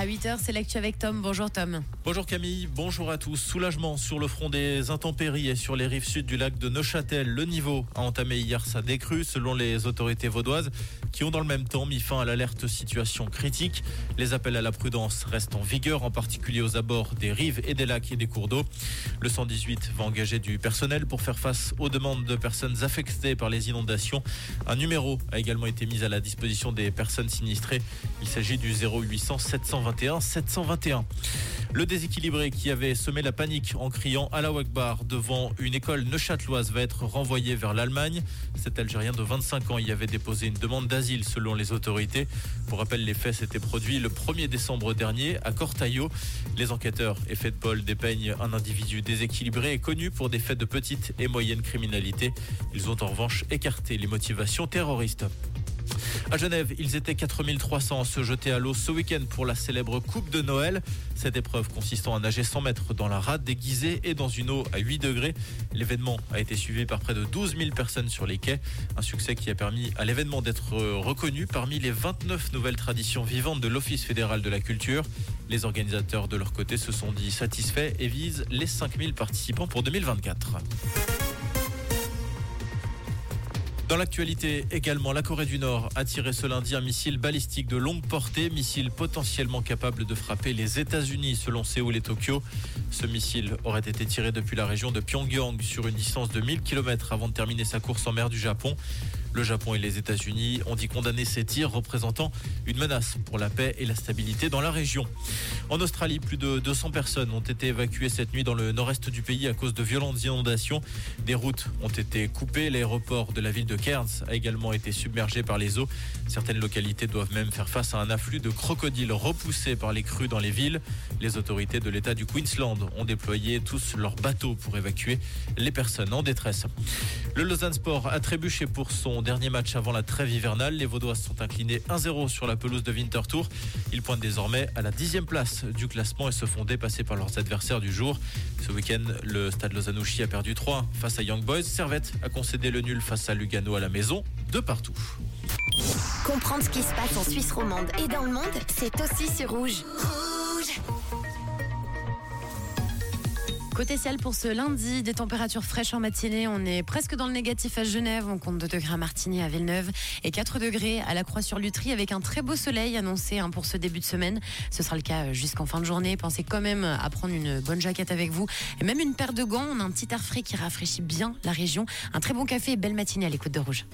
À 8h, c'est l'actu avec Tom. Bonjour Tom. Bonjour Camille, bonjour à tous. Soulagement sur le front des intempéries et sur les rives sud du lac de Neuchâtel. Le niveau a entamé hier sa décrue selon les autorités vaudoises qui ont dans le même temps mis fin à l'alerte situation critique. Les appels à la prudence restent en vigueur, en particulier aux abords des rives et des lacs et des cours d'eau. Le 118 va engager du personnel pour faire face aux demandes de personnes affectées par les inondations. Un numéro a également été mis à la disposition des personnes sinistrées. Il s'agit du 0800 721 721. Le déséquilibré qui avait semé la panique en criant à la Wakbar devant une école neuchâteloise va être renvoyé vers l'Allemagne. Cet Algérien de 25 ans y avait déposé une demande d'asile selon les autorités. Pour rappel, les faits s'étaient produits le 1er décembre dernier à Cortaillot. Les enquêteurs, effet de bol, dépeignent un individu déséquilibré et connu pour des faits de petite et moyenne criminalité. Ils ont en revanche écarté les motivations terroristes. À Genève, ils étaient 4300 à se jeter à l'eau ce week-end pour la célèbre Coupe de Noël. Cette épreuve consistant à nager 100 mètres dans la rade déguisée et dans une eau à 8 degrés. L'événement a été suivi par près de 12 000 personnes sur les quais. Un succès qui a permis à l'événement d'être reconnu parmi les 29 nouvelles traditions vivantes de l'Office fédéral de la culture. Les organisateurs de leur côté se sont dit satisfaits et visent les 5000 participants pour 2024. Dans l'actualité également, la Corée du Nord a tiré ce lundi un missile balistique de longue portée, missile potentiellement capable de frapper les États-Unis selon Séoul et Tokyo. Ce missile aurait été tiré depuis la région de Pyongyang sur une distance de 1000 km avant de terminer sa course en mer du Japon. Le Japon et les États-Unis ont dit condamner ces tirs représentant une menace pour la paix et la stabilité dans la région. En Australie, plus de 200 personnes ont été évacuées cette nuit dans le nord-est du pays à cause de violentes inondations. Des routes ont été coupées. L'aéroport de la ville de Cairns a également été submergé par les eaux. Certaines localités doivent même faire face à un afflux de crocodiles repoussés par les crues dans les villes. Les autorités de l'État du Queensland ont déployé tous leurs bateaux pour évacuer les personnes en détresse. Le Lausanne Sport a trébuché pour son dernier match avant la trêve hivernale. Les Vaudois sont inclinés 1-0 sur la pelouse de Winterthur. Ils pointent désormais à la dixième place du classement et se font dépasser par leurs adversaires du jour. Ce week-end, le stade Lausanne-Ouchy a perdu 3 face à Young Boys. Servette a concédé le nul face à Lugano à la maison, de partout. Comprendre ce qui se passe en Suisse romande et dans le monde, c'est aussi sur Rouge. Côté pour ce lundi, des températures fraîches en matinée. On est presque dans le négatif à Genève. On compte 2 degrés à Martigny, à Villeneuve et 4 degrés à la Croix-sur-Lutry avec un très beau soleil annoncé hein, pour ce début de semaine. Ce sera le cas euh, jusqu'en fin de journée. Pensez quand même à prendre une bonne jaquette avec vous et même une paire de gants. On a un petit air frais qui rafraîchit bien la région. Un très bon café et belle matinée à l'écoute de Rouge.